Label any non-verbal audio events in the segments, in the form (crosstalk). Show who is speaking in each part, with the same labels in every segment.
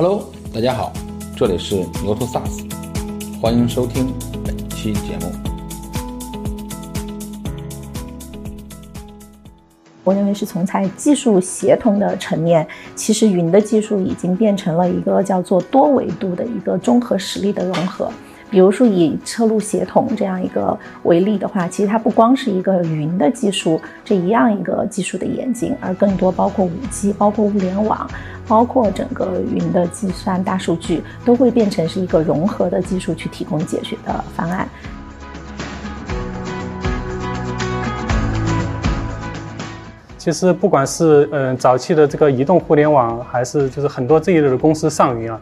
Speaker 1: Hello，大家好，这里是牛头 SaaS，欢迎收听本期节目。
Speaker 2: 我认为是从在技术协同的层面，其实云的技术已经变成了一个叫做多维度的一个综合实力的融合。比如说以车路协同这样一个为例的话，其实它不光是一个云的技术这一样一个技术的演进，而更多包括五 G、包括物联网、包括整个云的计算、大数据，都会变成是一个融合的技术去提供解决的方案。
Speaker 3: 其实不管是嗯早期的这个移动互联网，还是就是很多这一类的公司上云啊。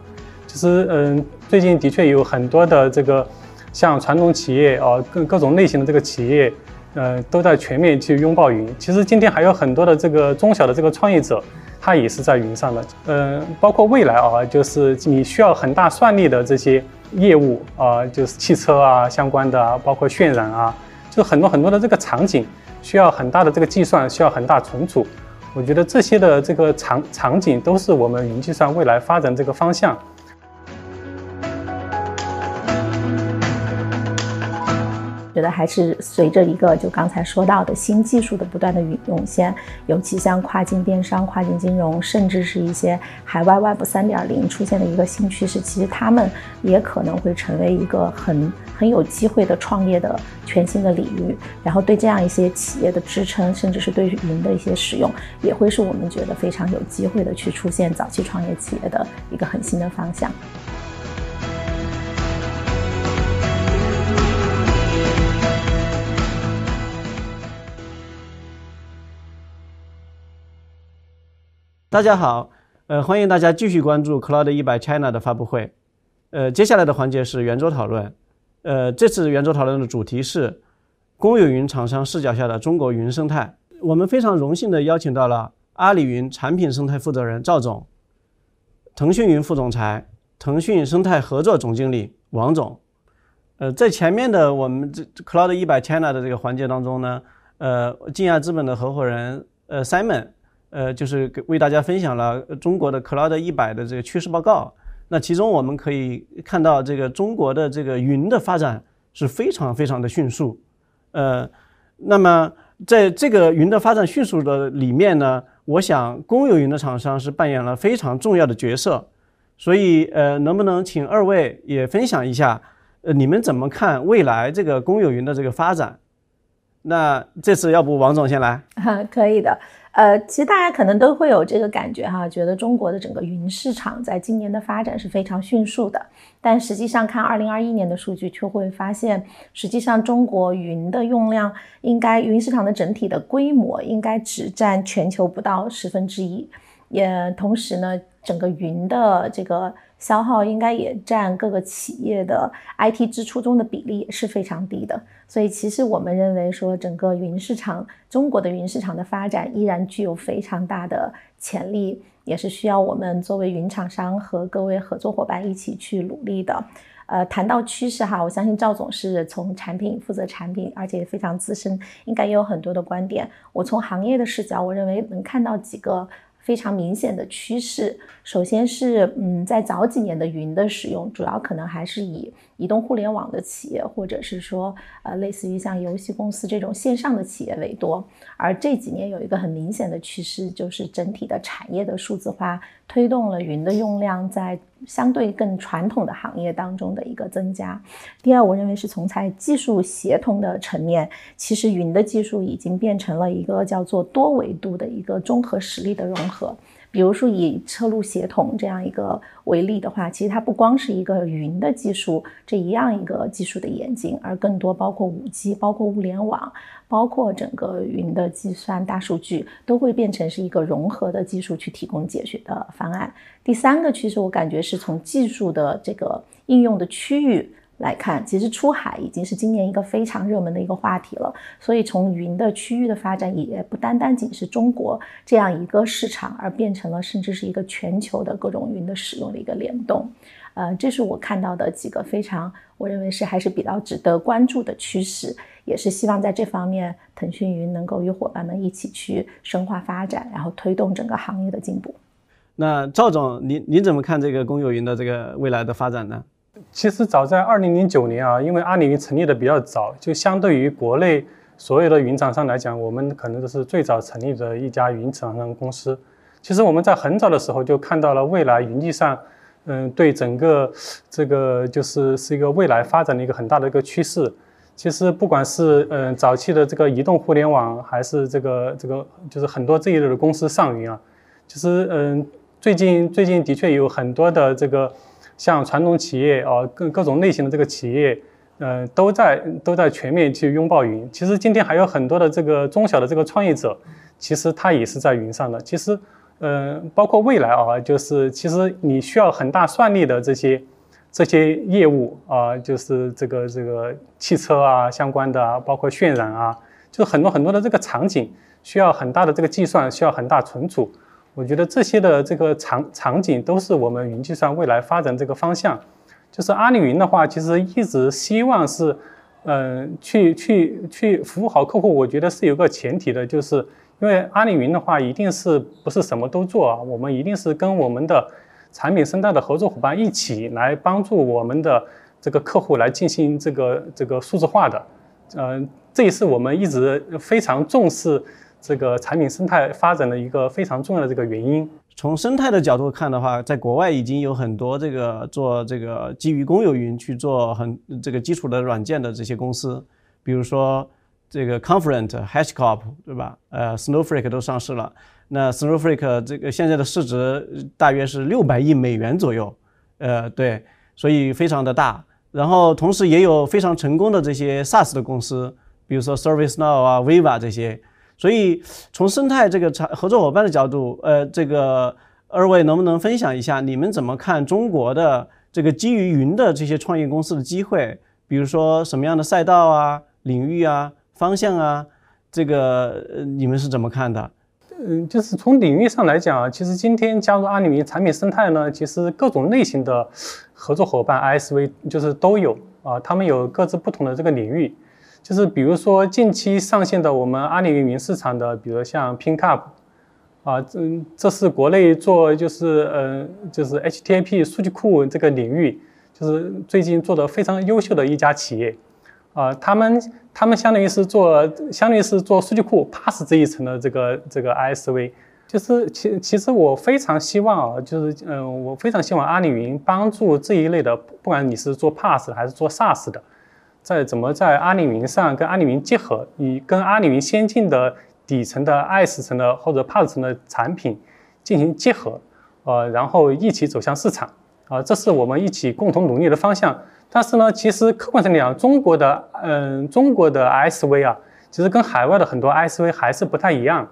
Speaker 3: 其实，嗯，最近的确有很多的这个，像传统企业啊，各各种类型的这个企业，呃，都在全面去拥抱云。其实今天还有很多的这个中小的这个创业者，他也是在云上的。嗯，包括未来啊，就是你需要很大算力的这些业务啊，就是汽车啊相关的啊，包括渲染啊，就很多很多的这个场景需要很大的这个计算，需要很大存储。我觉得这些的这个场场景都是我们云计算未来发展这个方向。
Speaker 2: 觉得还是随着一个就刚才说到的新技术的不断的涌现，尤其像跨境电商、跨境金融，甚至是一些海外 Web 三点零出现的一个新趋势，其实他们也可能会成为一个很很有机会的创业的全新的领域。然后对这样一些企业的支撑，甚至是对云的一些使用，也会是我们觉得非常有机会的去出现早期创业企业的一个很新的方向。
Speaker 4: 大家好，呃，欢迎大家继续关注 Cloud 一百 China 的发布会。呃，接下来的环节是圆桌讨论。呃，这次圆桌讨论的主题是公有云厂商视角下的中国云生态。我们非常荣幸的邀请到了阿里云产品生态负责人赵总，腾讯云副总裁、腾讯生态合作总经理王总。呃，在前面的我们这 Cloud 一百 China 的这个环节当中呢，呃，静亚资本的合伙人呃 Simon。呃，就是给为大家分享了中国的 Cloud 一百的这个趋势报告。那其中我们可以看到，这个中国的这个云的发展是非常非常的迅速。呃，那么在这个云的发展迅速的里面呢，我想公有云的厂商是扮演了非常重要的角色。所以，呃，能不能请二位也分享一下，呃，你们怎么看未来这个公有云的这个发展？那这次要不王总先来？(laughs)
Speaker 2: 可以的。呃，其实大家可能都会有这个感觉哈，觉得中国的整个云市场在今年的发展是非常迅速的。但实际上看二零二一年的数据，却会发现，实际上中国云的用量应该云市场的整体的规模应该只占全球不到十分之一。也同时呢，整个云的这个消耗应该也占各个企业的 IT 支出中的比例也是非常低的。所以，其实我们认为说，整个云市场，中国的云市场的发展依然具有非常大的潜力，也是需要我们作为云厂商和各位合作伙伴一起去努力的。呃，谈到趋势哈，我相信赵总是从产品负责产品，而且非常资深，应该也有很多的观点。我从行业的视角，我认为能看到几个。非常明显的趋势，首先是，嗯，在早几年的云的使用，主要可能还是以移动互联网的企业，或者是说，呃，类似于像游戏公司这种线上的企业为多。而这几年有一个很明显的趋势，就是整体的产业的数字化，推动了云的用量在相对更传统的行业当中的一个增加。第二，我认为是从在技术协同的层面，其实云的技术已经变成了一个叫做多维度的一个综合实力的融合。比如说以车路协同这样一个为例的话，其实它不光是一个云的技术这一样一个技术的演进，而更多包括五 G、包括物联网、包括整个云的计算、大数据，都会变成是一个融合的技术去提供解决的方案。第三个趋势，我感觉是从技术的这个应用的区域。来看，其实出海已经是今年一个非常热门的一个话题了。所以从云的区域的发展，也不单单仅是中国这样一个市场，而变成了甚至是一个全球的各种云的使用的一个联动。呃，这是我看到的几个非常，我认为是还是比较值得关注的趋势，也是希望在这方面，腾讯云能够与伙伴们一起去深化发展，然后推动整个行业的进步。
Speaker 4: 那赵总，您您怎么看这个公有云的这个未来的发展呢？
Speaker 3: 其实早在二零零九年啊，因为阿里云成立的比较早，就相对于国内所有的云厂商来讲，我们可能都是最早成立的一家云厂商公司。其实我们在很早的时候就看到了未来云计算，嗯，对整个这个就是是一个未来发展的一个很大的一个趋势。其实不管是嗯早期的这个移动互联网，还是这个这个就是很多这一类的公司上云啊，其实嗯最近最近的确有很多的这个。像传统企业啊，各各种类型的这个企业，嗯，都在都在全面去拥抱云。其实今天还有很多的这个中小的这个创业者，其实他也是在云上的。其实，嗯，包括未来啊，就是其实你需要很大算力的这些这些业务啊，就是这个这个汽车啊相关的啊，包括渲染啊，就是很多很多的这个场景需要很大的这个计算，需要很大存储。我觉得这些的这个场场景都是我们云计算未来发展这个方向。就是阿里云的话，其实一直希望是，嗯，去去去服务好客户。我觉得是有个前提的，就是因为阿里云的话，一定是不是什么都做啊？我们一定是跟我们的产品生态的合作伙伴一起来帮助我们的这个客户来进行这个这个数字化的。嗯，这也是我们一直非常重视。这个产品生态发展的一个非常重要的这个原因。
Speaker 4: 从生态的角度看的话，在国外已经有很多这个做这个基于公有云去做很这个基础的软件的这些公司，比如说这个 Confluent、HashiCorp，对吧？呃，Snowflake 都上市了。那 Snowflake 这个现在的市值大约是六百亿美元左右，呃，对，所以非常的大。然后同时也有非常成功的这些 SaaS 的公司，比如说 ServiceNow 啊、Viva 这些。所以，从生态这个产合作伙伴的角度，呃，这个二位能不能分享一下，你们怎么看中国的这个基于云的这些创业公司的机会？比如说什么样的赛道啊、领域啊、方向啊，这个呃你们是怎么看的？
Speaker 3: 嗯，就是从领域上来讲啊，其实今天加入阿里云产品生态呢，其实各种类型的合作伙伴 ISV 就是都有啊，他们有各自不同的这个领域。就是比如说近期上线的我们阿里云云市场的，比如像 PinCup，啊，这这是国内做就是嗯就是 HTTP 数据库这个领域，就是最近做的非常优秀的一家企业，啊，他们他们相当于是做相当于是做数据库 Pass 这一层的这个这个 ISV，就是其其实我非常希望啊，就是嗯我非常希望阿里云帮助这一类的，不管你是做 Pass 还是做 SaaS 的。在怎么在阿里云上跟阿里云结合，以跟阿里云先进的底层的 IaaS 层的或者 PaaS 层的产品进行结合，呃，然后一起走向市场，啊，这是我们一起共同努力的方向。但是呢，其实客观上讲，中国的嗯，中国的 ISV 啊，其实跟海外的很多 ISV 还是不太一样。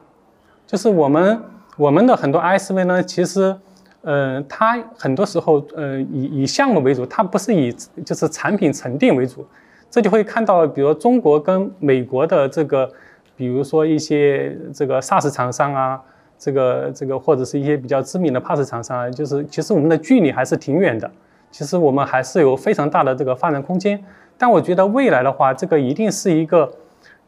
Speaker 3: 就是我们我们的很多 ISV 呢，其实嗯，它很多时候呃以以项目为主，它不是以就是产品沉淀为主。这就会看到，比如中国跟美国的这个，比如说一些这个 SaaS 厂商啊，这个这个或者是一些比较知名的 PaaS 厂商啊，就是其实我们的距离还是挺远的。其实我们还是有非常大的这个发展空间。但我觉得未来的话，这个一定是一个，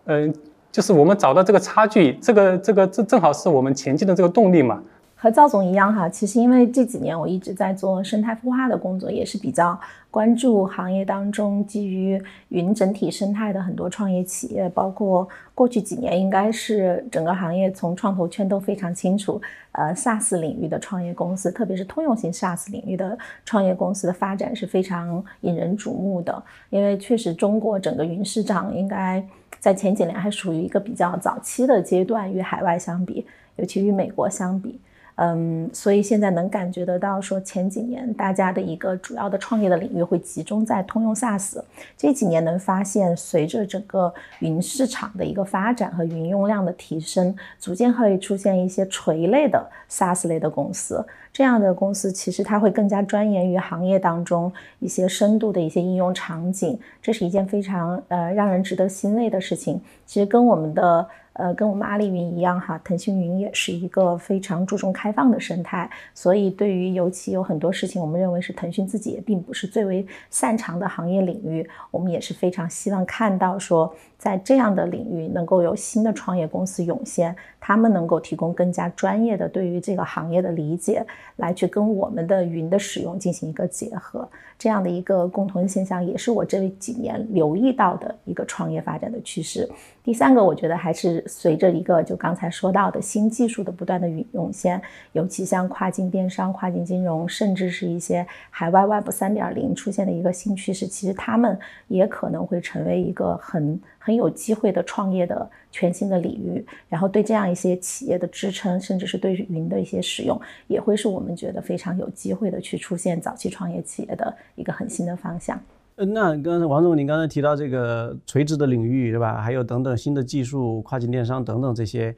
Speaker 3: 嗯，就是我们找到这个差距，这个这个这正好是我们前进的这个动力嘛。
Speaker 2: 和赵总一样哈，其实因为这几年我一直在做生态孵化的工作，也是比较关注行业当中基于云整体生态的很多创业企业，包括过去几年应该是整个行业从创投圈都非常清楚，呃，SaaS 领域的创业公司，特别是通用型 SaaS 领域的创业公司的发展是非常引人瞩目的，因为确实中国整个云市场应该在前几年还属于一个比较早期的阶段，与海外相比，尤其与美国相比。嗯，所以现在能感觉得到，说前几年大家的一个主要的创业的领域会集中在通用 SaaS，这几年能发现，随着整个云市场的一个发展和云用量的提升，逐渐会出现一些垂类的 SaaS 类的公司。这样的公司其实它会更加钻研于行业当中一些深度的一些应用场景，这是一件非常呃让人值得欣慰的事情。其实跟我们的。呃，跟我们阿里云一样哈，腾讯云也是一个非常注重开放的生态，所以对于尤其有很多事情，我们认为是腾讯自己也并不是最为擅长的行业领域，我们也是非常希望看到说。在这样的领域，能够有新的创业公司涌现，他们能够提供更加专业的对于这个行业的理解，来去跟我们的云的使用进行一个结合，这样的一个共同的现象，也是我这几年留意到的一个创业发展的趋势。第三个，我觉得还是随着一个就刚才说到的新技术的不断的涌现，尤其像跨境电商、跨境金融，甚至是一些海外 Web 三点零出现的一个新趋势，其实他们也可能会成为一个很很有机会的创业的全新的领域。然后对这样一些企业的支撑，甚至是对云的一些使用，也会是我们觉得非常有机会的去出现早期创业企业的一个很新的方向。
Speaker 4: 嗯，那刚才王总，您刚才提到这个垂直的领域，对吧？还有等等新的技术、跨境电商等等这些，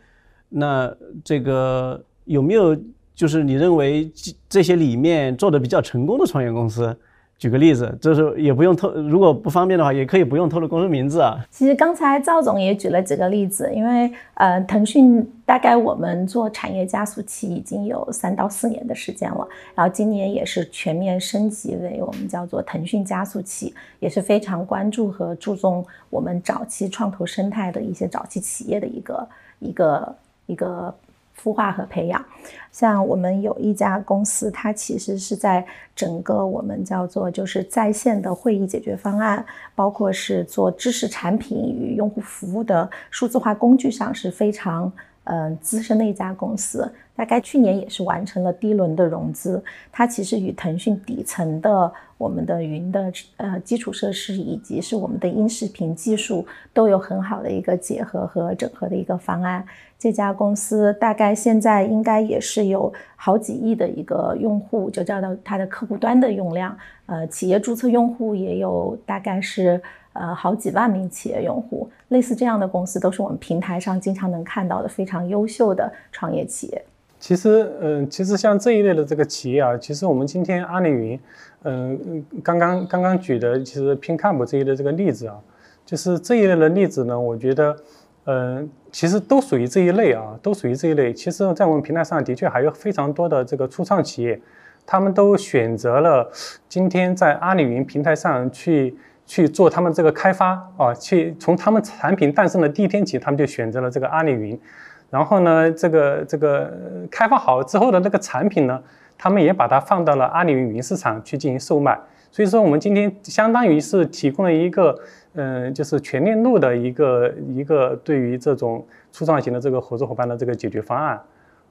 Speaker 4: 那这个有没有就是你认为这些里面做的比较成功的创业公司？举个例子，就是也不用透，如果不方便的话，也可以不用透露公司名字啊。
Speaker 2: 其实刚才赵总也举了几个例子，因为呃，腾讯大概我们做产业加速器已经有三到四年的时间了，然后今年也是全面升级为我们叫做腾讯加速器，也是非常关注和注重我们早期创投生态的一些早期企业的一个一个一个。孵化和培养，像我们有一家公司，它其实是在整个我们叫做就是在线的会议解决方案，包括是做知识产品与用户服务的数字化工具上是非常嗯资深的一家公司。大概去年也是完成了第一轮的融资。它其实与腾讯底层的我们的云的呃基础设施以及是我们的音视频技术都有很好的一个结合和整合的一个方案。这家公司大概现在应该也是有好几亿的一个用户，就叫到它的客户端的用量，呃，企业注册用户也有大概是呃好几万名企业用户。类似这样的公司都是我们平台上经常能看到的非常优秀的创业企业。
Speaker 3: 其实，嗯，其实像这一类的这个企业啊，其实我们今天阿里云，嗯，刚刚刚刚举的其实 PinCamp 这一类这个例子啊，就是这一类的例子呢，我觉得。嗯，其实都属于这一类啊，都属于这一类。其实，在我们平台上的确还有非常多的这个初创企业，他们都选择了今天在阿里云平台上去去做他们这个开发啊，去从他们产品诞生的第一天起，他们就选择了这个阿里云。然后呢，这个这个开发好之后的那个产品呢，他们也把它放到了阿里云云市场去进行售卖。所以说，我们今天相当于是提供了一个。嗯，就是全链路的一个一个对于这种初创型的这个合作伙伴的这个解决方案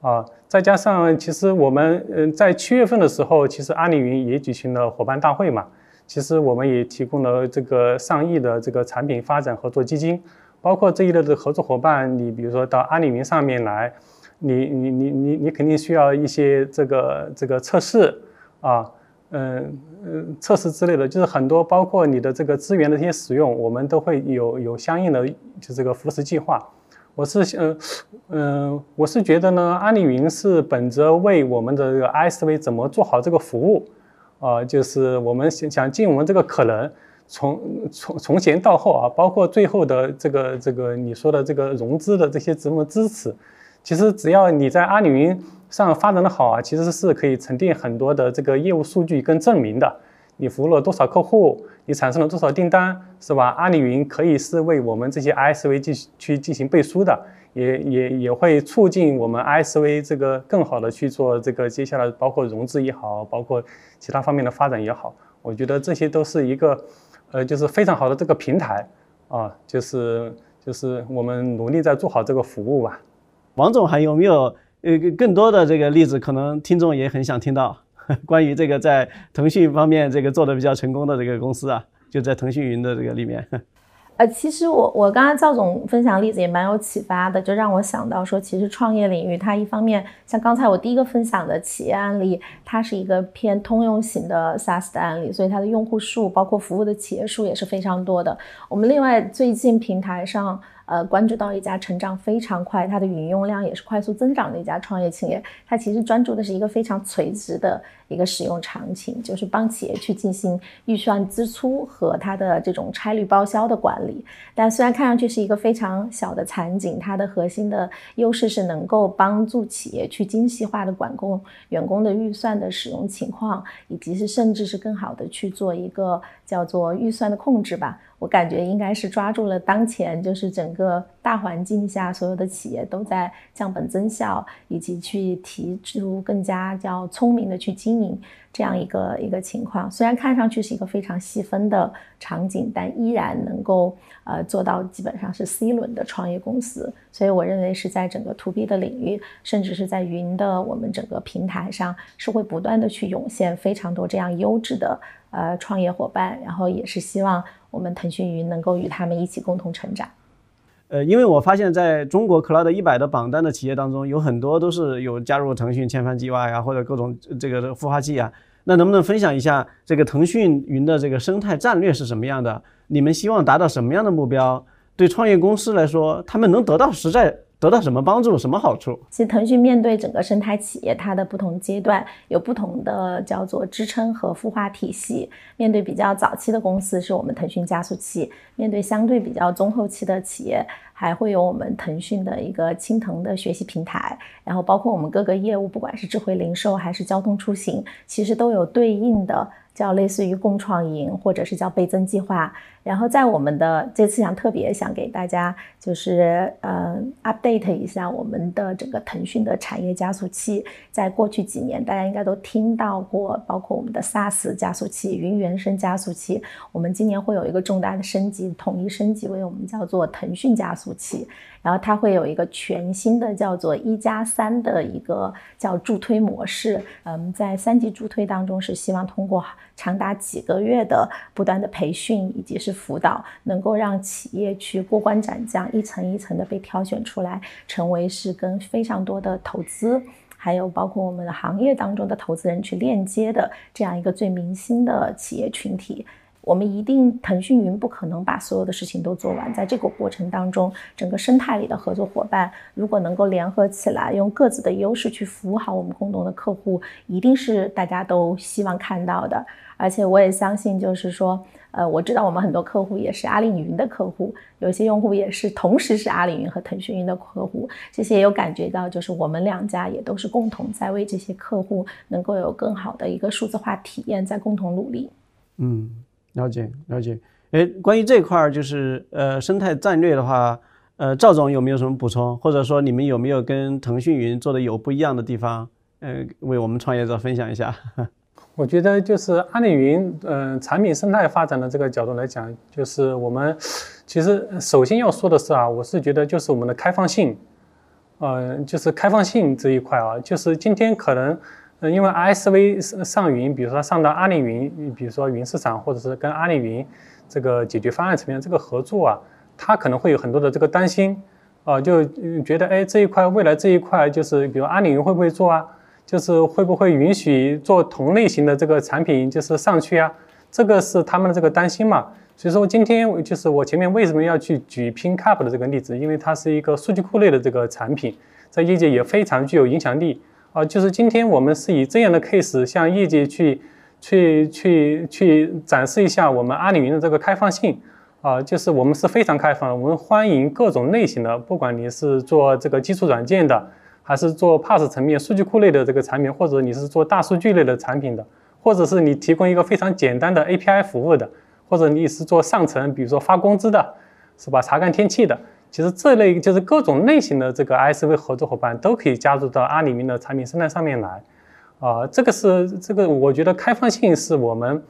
Speaker 3: 啊，再加上其实我们嗯在七月份的时候，其实阿里云也举行了伙伴大会嘛，其实我们也提供了这个上亿的这个产品发展合作基金，包括这一类的合作伙伴，你比如说到阿里云上面来，你你你你你肯定需要一些这个这个测试啊。嗯嗯，测试之类的，就是很多包括你的这个资源的一些使用，我们都会有有相应的就这个扶持计划。我是嗯嗯，我是觉得呢，阿里云是本着为我们的这个 ISV 怎么做好这个服务啊，就是我们想想尽我们这个可能，从从从前到后啊，包括最后的这个这个你说的这个融资的这些怎么支持，其实只要你在阿里云。上发展的好啊，其实是可以沉淀很多的这个业务数据跟证明的。你服务了多少客户，你产生了多少订单，是吧？阿里云可以是为我们这些 ISV 进去进行背书的，也也也会促进我们 ISV 这个更好的去做这个接下来包括融资也好，包括其他方面的发展也好。我觉得这些都是一个，呃，就是非常好的这个平台啊，就是就是我们努力在做好这个服务吧。
Speaker 4: 王总还有没有？呃，更多的这个例子，可能听众也很想听到 (laughs) 关于这个在腾讯方面这个做的比较成功的这个公司啊，就在腾讯云的这个里面。
Speaker 2: 呃，其实我我刚刚赵总分享例子也蛮有启发的，就让我想到说，其实创业领域它一方面像刚才我第一个分享的企业案例，它是一个偏通用型的 SaaS 的案例，所以它的用户数包括服务的企业数也是非常多的。我们另外最近平台上。呃关注到一家成长非常快，它的云用量也是快速增长的一家创业企业。它其实专注的是一个非常垂直的一个使用场景，就是帮企业去进行预算支出和它的这种差率报销的管理。但虽然看上去是一个非常小的场景，它的核心的优势是能够帮助企业去精细化的管控员工的预算的使用情况，以及是甚至是更好的去做一个叫做预算的控制吧。我感觉应该是抓住了当前就是整个大环境下所有的企业都在降本增效，以及去提出更加叫聪明的去经营这样一个一个情况。虽然看上去是一个非常细分的场景，但依然能够呃做到基本上是 C 轮的创业公司。所以我认为是在整个 To B 的领域，甚至是在云的我们整个平台上，是会不断的去涌现非常多这样优质的呃创业伙伴，然后也是希望。我们腾讯云能够与他们一起共同成长。
Speaker 4: 呃，因为我发现在中国 Cloud 一百的榜单的企业当中，有很多都是有加入腾讯千帆计划呀，或者各种这个孵化器啊。那能不能分享一下这个腾讯云的这个生态战略是什么样的？你们希望达到什么样的目标？对创业公司来说，他们能得到实在？得到什么帮助，什么好处？
Speaker 2: 其实腾讯面对整个生态企业，它的不同阶段有不同的叫做支撑和孵化体系。面对比较早期的公司，是我们腾讯加速器；面对相对比较中后期的企业，还会有我们腾讯的一个青藤的学习平台。然后包括我们各个业务，不管是智慧零售还是交通出行，其实都有对应的。叫类似于共创营，或者是叫倍增计划。然后在我们的这次想特别想给大家就是呃 update 一下我们的整个腾讯的产业加速器。在过去几年，大家应该都听到过，包括我们的 SaaS 加速器、云原生加速器。我们今年会有一个重大的升级，统一升级为我们叫做腾讯加速器。然后它会有一个全新的叫做一加三的一个叫助推模式。嗯，在三级助推当中是希望通过长达几个月的不断的培训以及是辅导，能够让企业去过关斩将，一层一层的被挑选出来，成为是跟非常多的投资，还有包括我们行业当中的投资人去链接的这样一个最明星的企业群体。我们一定，腾讯云不可能把所有的事情都做完，在这个过程当中，整个生态里的合作伙伴如果能够联合起来，用各自的优势去服务好我们共同的客户，一定是大家都希望看到的。而且我也相信，就是说，呃，我知道我们很多客户也是阿里云的客户，有些用户也是同时是阿里云和腾讯云的客户，这些也有感觉到，就是我们两家也都是共同在为这些客户能够有更好的一个数字化体验在共同努力。
Speaker 4: 嗯。了解了解，哎，关于这块儿就是呃生态战略的话，呃赵总有没有什么补充，或者说你们有没有跟腾讯云做的有不一样的地方，呃为我们创业者分享一下？(laughs)
Speaker 3: 我觉得就是阿里云，嗯产品生态发展的这个角度来讲，就是我们其实首先要说的是啊，我是觉得就是我们的开放性，呃就是开放性这一块啊，就是今天可能。嗯，因为 ISV 上云，比如说上到阿里云，比如说云市场，或者是跟阿里云这个解决方案层面这个合作啊，他可能会有很多的这个担心，啊，就觉得哎这一块未来这一块就是比如阿里云会不会做啊？就是会不会允许做同类型的这个产品就是上去啊？这个是他们的这个担心嘛？所以说今天就是我前面为什么要去举 PinCap 的这个例子，因为它是一个数据库类的这个产品，在业界也非常具有影响力。啊，就是今天我们是以这样的 case 向业界去、去、去、去展示一下我们阿里云的这个开放性。啊，就是我们是非常开放，我们欢迎各种类型的，不管你是做这个基础软件的，还是做 PaaS 层面数据库类的这个产品，或者你是做大数据类的产品的，或者是你提供一个非常简单的 API 服务的，或者你是做上层，比如说发工资的，是吧？查看天气的。其实这类就是各种类型的这个 ISV 合作伙伴都可以加入到阿里云的产品生态上面来，啊，这个是这个我觉得开放性是我们，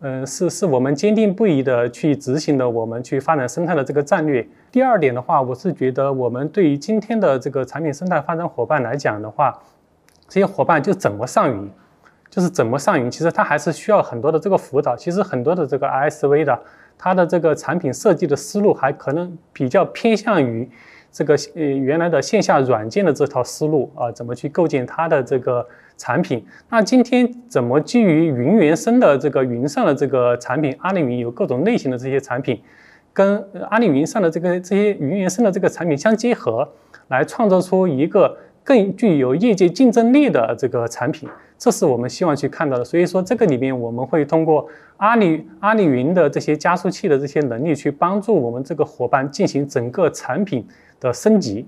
Speaker 3: 嗯，是是我们坚定不移的去执行的，我们去发展生态的这个战略。第二点的话，我是觉得我们对于今天的这个产品生态发展伙伴来讲的话，这些伙伴就怎么上云，就是怎么上云，其实他还是需要很多的这个辅导。其实很多的这个 ISV 的。它的这个产品设计的思路还可能比较偏向于这个呃原来的线下软件的这套思路啊，怎么去构建它的这个产品？那今天怎么基于云原生的这个云上的这个产品，阿里云有各种类型的这些产品，跟阿里云上的这个这些云原生的这个产品相结合，来创造出一个更具有业界竞争力的这个产品，这是我们希望去看到的。所以说，这个里面我们会通过阿里阿里云的这些加速器的这些能力，去帮助我们这个伙伴进行整个产品的升级。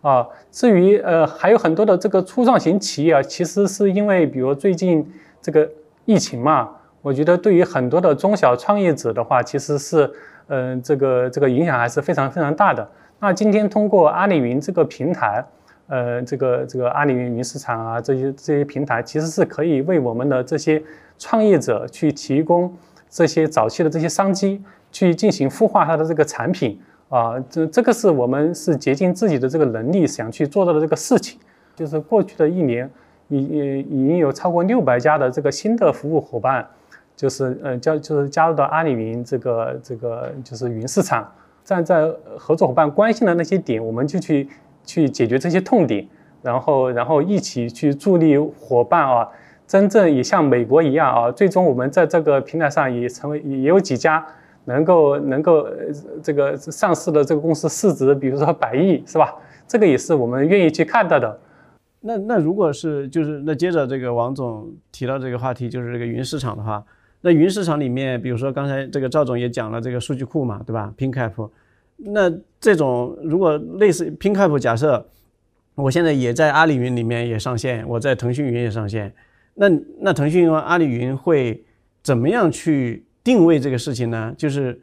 Speaker 3: 啊，至于呃还有很多的这个初创型企业啊，其实是因为比如最近这个疫情嘛，我觉得对于很多的中小创业者的话，其实是嗯这个这个影响还是非常非常大的。那今天通过阿里云这个平台，呃这个这个阿里云云市场啊这些这些平台，其实是可以为我们的这些创业者去提供这些早期的这些商机，去进行孵化它的这个产品。啊，这这个是我们是竭尽自己的这个能力想去做到的这个事情。就是过去的一年，已已已经有超过六百家的这个新的服务伙伴，就是呃加就是加入到阿里云这个这个就是云市场。站在合作伙伴关心的那些点，我们就去去解决这些痛点，然后然后一起去助力伙伴啊，真正也像美国一样啊，最终我们在这个平台上也成为也有几家。能够能够这个上市的这个公司市值，比如说百亿，是吧？这个也是我们愿意去看到的。
Speaker 4: 那那如果是就是那接着这个王总提到这个话题，就是这个云市场的话，那云市场里面，比如说刚才这个赵总也讲了这个数据库嘛，对吧？PinCap，那这种如果类似 PinCap，假设我现在也在阿里云里面也上线，我在腾讯云也上线，那那腾讯和阿里云会怎么样去？定位这个事情呢，就是，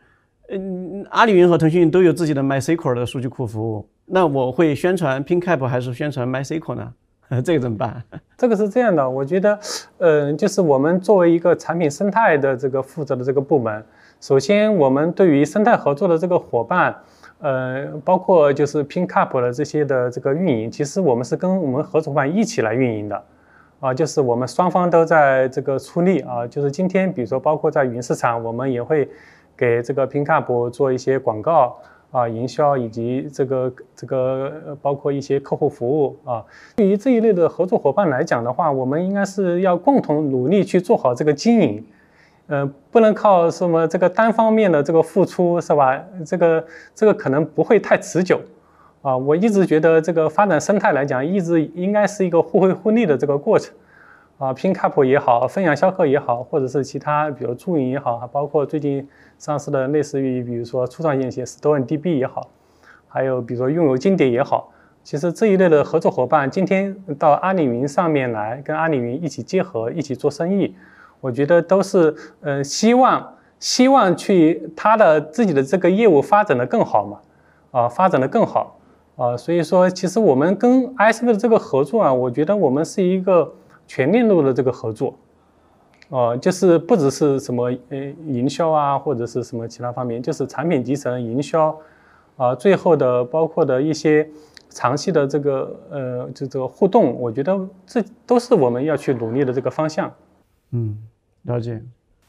Speaker 4: 嗯，阿里云和腾讯都有自己的 MySQL 的数据库服务，那我会宣传 PinCap 还是宣传 MySQL 呢？(laughs) 这个怎么办？
Speaker 3: 这个是这样的，我觉得，呃，就是我们作为一个产品生态的这个负责的这个部门，首先我们对于生态合作的这个伙伴，呃，包括就是 PinCap 的这些的这个运营，其实我们是跟我们合作伙伴一起来运营的。啊，就是我们双方都在这个出力啊，就是今天，比如说包括在云市场，我们也会给这个 PinCap 做一些广告啊、营销以及这个这个包括一些客户服务啊。对于这一类的合作伙伴来讲的话，我们应该是要共同努力去做好这个经营，呃，不能靠什么这个单方面的这个付出是吧？这个这个可能不会太持久。啊，我一直觉得这个发展生态来讲，一直应该是一个互惠互利的这个过程。啊，PinCap 也好，分享销客也好，或者是其他，比如助营也好，还包括最近上市的类似于，比如说初创型企业 StoneDB 也好，还有比如说拥有经典也好，其实这一类的合作伙伴，今天到阿里云上面来，跟阿里云一起结合，一起做生意，我觉得都是，嗯，希望希望去他的自己的这个业务发展的更好嘛，啊，发展的更好。啊，所以说，其实我们跟 ISV 的这个合作啊，我觉得我们是一个全链路的这个合作，哦，就是不只是什么呃营销啊，或者是什么其他方面，就是产品集成、营销，啊，最后的包括的一些长期的这个呃就这个互动，我觉得这都是我们要去努力的这个方向。
Speaker 4: 嗯，了解。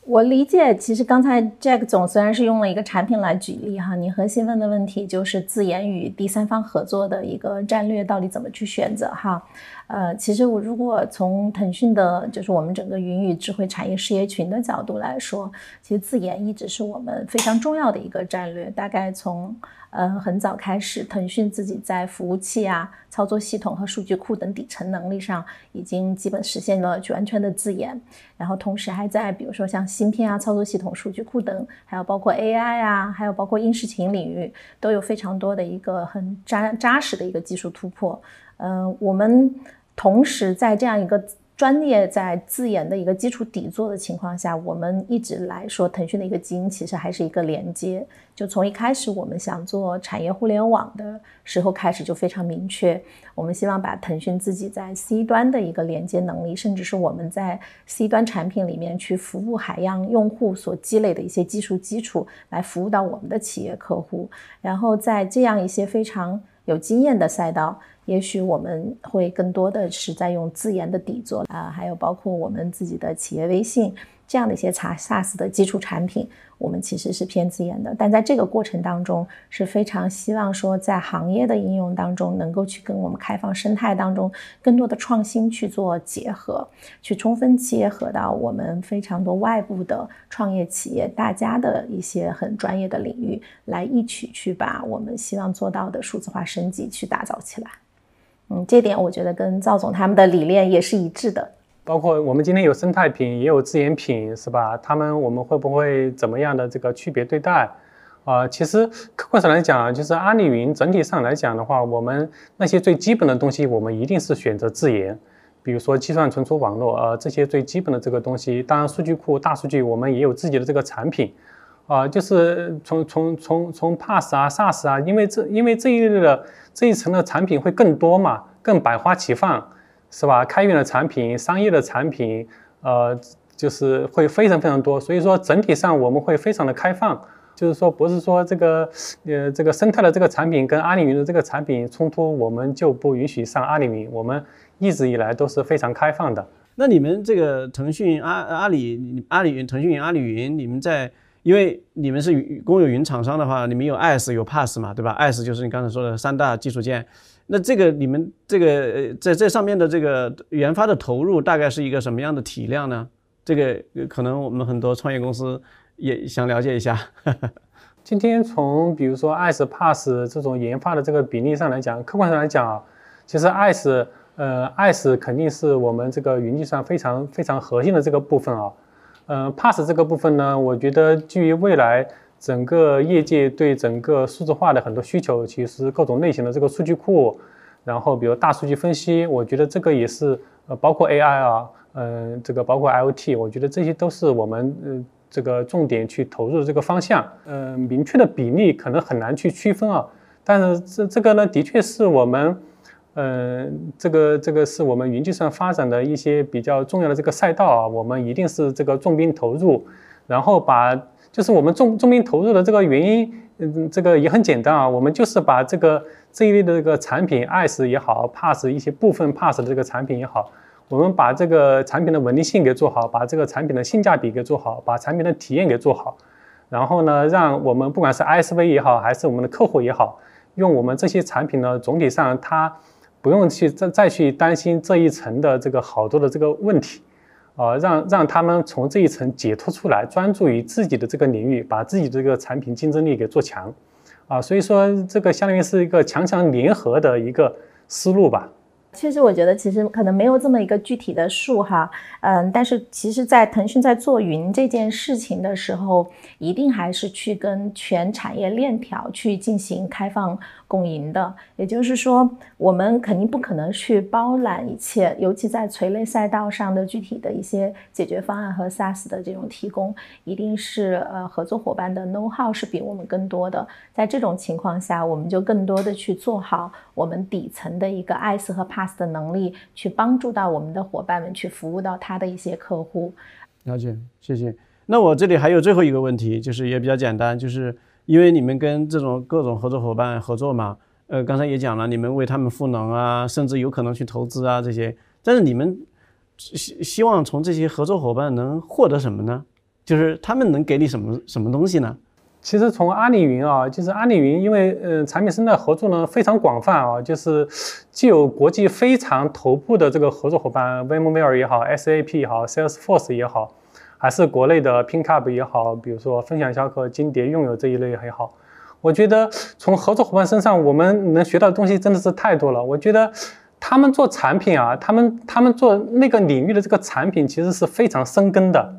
Speaker 2: 我理解，其实刚才 Jack 总虽然是用了一个产品来举例哈，你核心问的问题就是自研与第三方合作的一个战略到底怎么去选择哈。呃，其实我如果从腾讯的，就是我们整个云与智慧产业事业群的角度来说，其实自研一直是我们非常重要的一个战略，大概从。呃，很早开始，腾讯自己在服务器啊、操作系统和数据库等底层能力上，已经基本实现了完全的自研。然后同时还在，比如说像芯片啊、操作系统、数据库等，还有包括 AI 啊，还有包括音视频领域，都有非常多的一个很扎扎实的一个技术突破。嗯，我们同时在这样一个。专业在自研的一个基础底座的情况下，我们一直来说，腾讯的一个基因其实还是一个连接。就从一开始我们想做产业互联网的时候开始，就非常明确，我们希望把腾讯自己在 C 端的一个连接能力，甚至是我们在 C 端产品里面去服务海量用户所积累的一些技术基础，来服务到我们的企业客户。然后在这样一些非常有经验的赛道。也许我们会更多的是在用自研的底座啊，还有包括我们自己的企业微信，这样的一些查 SaaS 的基础产品，我们其实是偏自研的。但在这个过程当中，是非常希望说在行业的应用当中，能够去跟我们开放生态当中更多的创新去做结合，去充分结合到我们非常多外部的创业企业大家的一些很专业的领域，来一起去把我们希望做到的数字化升级去打造起来。嗯，这点我觉得跟赵总他们的理念也是一致的。
Speaker 3: 包括我们今天有生态品，也有自研品，是吧？他们我们会不会怎么样的这个区别对待？啊，其实客观上来讲，就是阿里云整体上来讲的话，我们那些最基本的东西，我们一定是选择自研，比如说计算存储网络，呃，这些最基本的这个东西。当然，数据库、大数据，我们也有自己的这个产品，啊，就是从从从从 PaaS 啊、SaaS 啊，因为这因为这一类的这一层的产品会更多嘛，更百花齐放。是吧？开源的产品、商业的产品，呃，就是会非常非常多。所以说，整体上我们会非常的开放，就是说，不是说这个，呃，这个生态的这个产品跟阿里云的这个产品冲突，我们就不允许上阿里云。我们一直以来都是非常开放的。
Speaker 4: 那你们这个腾讯、阿阿里、阿里云、腾讯、阿里云，你们在，因为你们是公有云厂商的话，你们有 IaaS 有 PaaS 嘛，对吧？IaaS 就是你刚才说的三大基础件。那这个你们这个呃在这上面的这个研发的投入大概是一个什么样的体量呢？这个可能我们很多创业公司也想了解一下。(laughs)
Speaker 3: 今天从比如说 IaaS、PaaS 这种研发的这个比例上来讲，客观上来讲啊，其实 IaaS 呃 IaaS 肯定是我们这个云计算非常非常核心的这个部分啊。呃 PaaS 这个部分呢，我觉得基于未来。整个业界对整个数字化的很多需求，其实各种类型的这个数据库，然后比如大数据分析，我觉得这个也是呃，包括 AI 啊，嗯，这个包括 IoT，我觉得这些都是我们呃这个重点去投入的这个方向。嗯，明确的比例可能很难去区分啊，但是这这个呢，的确是我们，嗯，这个这个是我们云计算发展的一些比较重要的这个赛道啊，我们一定是这个重兵投入，然后把。就是我们重重兵投入的这个原因，嗯，这个也很简单啊，我们就是把这个这一类的这个产品，IaaS 也好，PaaS 一些部分 PaaS 的这个产品也好，我们把这个产品的稳定性给做好，把这个产品的性价比给做好，把产品的体验给做好，然后呢，让我们不管是 S V 也好，还是我们的客户也好，用我们这些产品呢，总体上它不用去再再去担心这一层的这个好多的这个问题。啊，让让他们从这一层解脱出来，专注于自己的这个领域，把自己的这个产品竞争力给做强，啊，所以说这个相当于是一个强强联合的一个思路吧。
Speaker 2: 其实我觉得，其实可能没有这么一个具体的数哈，嗯，但是其实，在腾讯在做云这件事情的时候，一定还是去跟全产业链条去进行开放共赢的。也就是说，我们肯定不可能去包揽一切，尤其在垂类赛道上的具体的一些解决方案和 SaaS 的这种提供，一定是呃合作伙伴的 know how 是比我们更多的。在这种情况下，我们就更多的去做好我们底层的一个 IaaS 和 PaaS。的能力去帮助到我们的伙伴们去服务到他的一些客户。
Speaker 4: 了解，谢谢。那我这里还有最后一个问题，就是也比较简单，就是因为你们跟这种各种合作伙伴合作嘛，呃，刚才也讲了，你们为他们赋能啊，甚至有可能去投资啊这些。但是你们希希望从这些合作伙伴能获得什么呢？就是他们能给你什么什么东西呢？
Speaker 3: 其实从阿里云啊，就是阿里云，因为呃产品生态合作呢非常广泛啊，就是既有国际非常头部的这个合作伙伴，VMware 也好，SAP 也好，Salesforce 也好，还是国内的 PingUp 也好，比如说分享小客、金蝶拥有这一类也好，我觉得从合作伙伴身上我们能学到的东西真的是太多了。我觉得他们做产品啊，他们他们做那个领域的这个产品其实是非常深耕的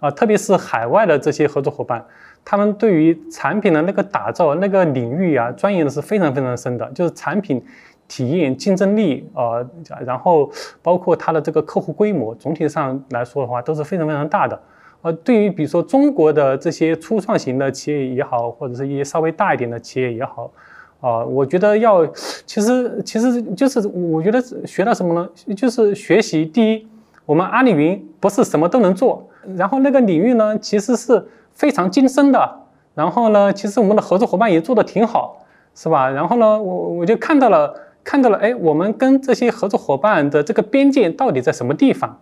Speaker 3: 啊，特别是海外的这些合作伙伴。他们对于产品的那个打造、那个领域啊，钻研的是非常非常深的，就是产品体验、竞争力啊，然后包括它的这个客户规模，总体上来说的话都是非常非常大的。呃，对于比如说中国的这些初创型的企业也好，或者是一些稍微大一点的企业也好，啊，我觉得要其实其实就是我觉得学到什么呢？就是学习第一，我们阿里云不是什么都能做，然后那个领域呢，其实是。非常精深的，然后呢，其实我们的合作伙伴也做得挺好，是吧？然后呢，我我就看到了，看到了，哎，我们跟这些合作伙伴的这个边界到底在什么地方？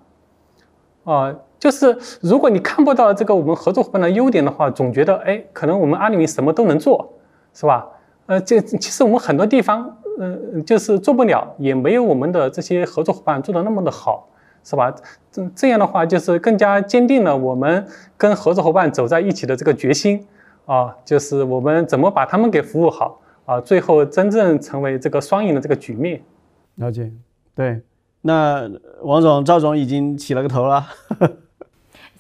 Speaker 3: 啊，就是如果你看不到这个我们合作伙伴的优点的话，总觉得哎，可能我们阿里云什么都能做，是吧？呃，这其实我们很多地方，嗯，就是做不了，也没有我们的这些合作伙伴做的那么的好，是吧？这这样的话，就是更加坚定了我们跟合作伙伴走在一起的这个决心啊，就是我们怎么把他们给服务好啊，最后真正成为这个双赢的这个局面。
Speaker 4: 了解，对，那王总、赵总已经起了个头了。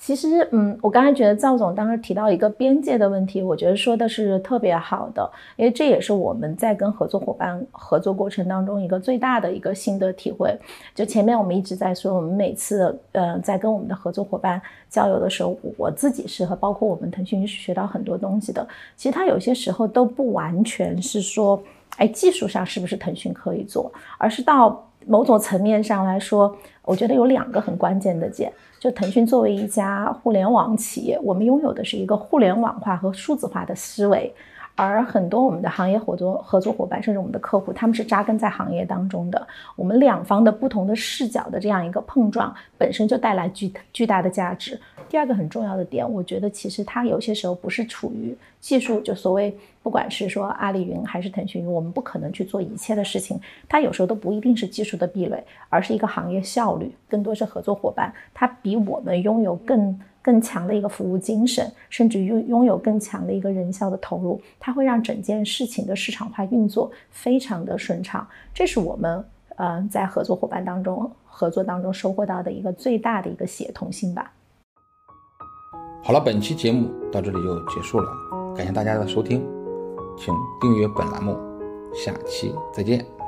Speaker 2: 其实，嗯，我刚才觉得赵总当时提到一个边界的问题，我觉得说的是特别好的，因为这也是我们在跟合作伙伴合作过程当中一个最大的一个心得体会。就前面我们一直在说，我们每次，呃，在跟我们的合作伙伴交流的时候，我自己是和包括我们腾讯是学到很多东西的。其实它有些时候都不完全是说，哎，技术上是不是腾讯可以做，而是到某种层面上来说，我觉得有两个很关键的点。就腾讯作为一家互联网企业，我们拥有的是一个互联网化和数字化的思维，而很多我们的行业合作合作伙伴，甚至我们的客户，他们是扎根在行业当中的。我们两方的不同的视角的这样一个碰撞，本身就带来巨巨大的价值。第二个很重要的点，我觉得其实它有些时候不是处于技术，就所谓不管是说阿里云还是腾讯云，我们不可能去做一切的事情，它有时候都不一定是技术的壁垒，而是一个行业效率，更多是合作伙伴，它比我们拥有更更强的一个服务精神，甚至拥拥有更强的一个人效的投入，它会让整件事情的市场化运作非常的顺畅，这是我们呃在合作伙伴当中合作当中收获到的一个最大的一个协同性吧。
Speaker 1: 好了，本期节目到这里就结束了，感谢大家的收听，请订阅本栏目，下期再见。